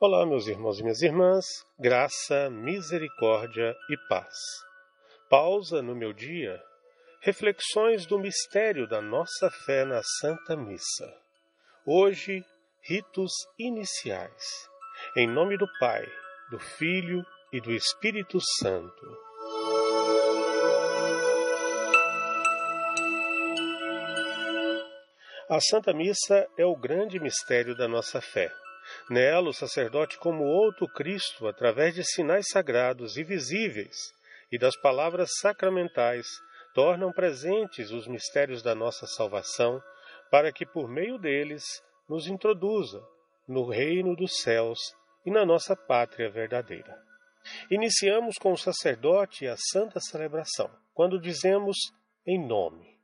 Olá, meus irmãos e minhas irmãs, graça, misericórdia e paz. Pausa no meu dia, reflexões do mistério da nossa fé na Santa Missa. Hoje, ritos iniciais. Em nome do Pai, do Filho e do Espírito Santo. A Santa Missa é o grande mistério da nossa fé. Nela, o sacerdote, como outro Cristo, através de sinais sagrados e visíveis e das palavras sacramentais, tornam presentes os mistérios da nossa salvação, para que por meio deles nos introduza no reino dos céus e na nossa pátria verdadeira. Iniciamos com o sacerdote a santa celebração, quando dizemos em nome.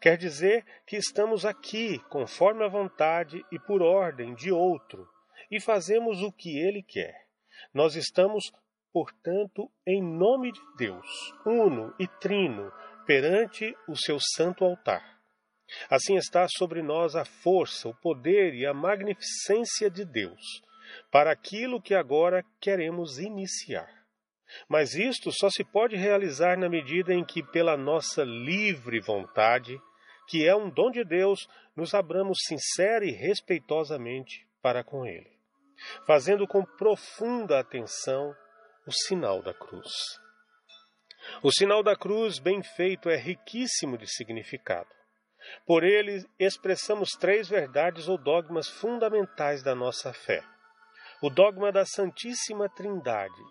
Quer dizer que estamos aqui conforme a vontade e por ordem de outro e fazemos o que ele quer. Nós estamos, portanto, em nome de Deus, uno e trino, perante o seu santo altar. Assim está sobre nós a força, o poder e a magnificência de Deus para aquilo que agora queremos iniciar. Mas isto só se pode realizar na medida em que, pela nossa livre vontade, que é um dom de Deus, nos abramos sincera e respeitosamente para com Ele, fazendo com profunda atenção o sinal da cruz. O sinal da cruz, bem feito, é riquíssimo de significado. Por ele expressamos três verdades ou dogmas fundamentais da nossa fé: o dogma da Santíssima Trindade,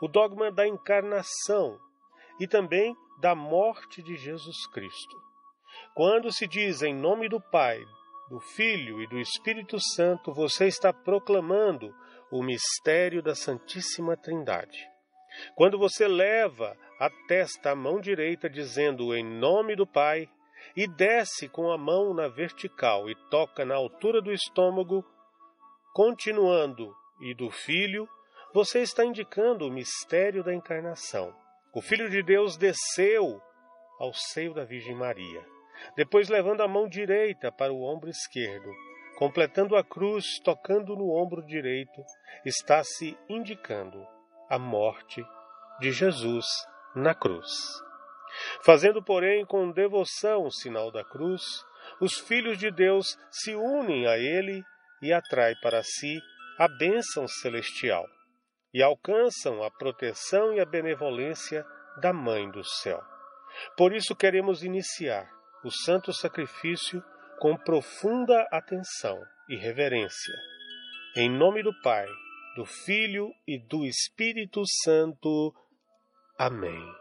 o dogma da encarnação e também da morte de Jesus Cristo. Quando se diz em nome do Pai, do Filho e do Espírito Santo, você está proclamando o mistério da Santíssima Trindade. Quando você leva a testa à mão direita, dizendo em nome do Pai, e desce com a mão na vertical e toca na altura do estômago, continuando, e do Filho, você está indicando o mistério da encarnação. O Filho de Deus desceu ao seio da Virgem Maria, depois levando a mão direita para o ombro esquerdo, completando a cruz, tocando no ombro direito, está se indicando a morte de Jesus na cruz. Fazendo, porém, com devoção o sinal da cruz, os filhos de Deus se unem a ele e atrai para si a bênção celestial e alcançam a proteção e a benevolência da Mãe do Céu. Por isso queremos iniciar o santo sacrifício com profunda atenção e reverência. Em nome do Pai, do Filho e do Espírito Santo. Amém.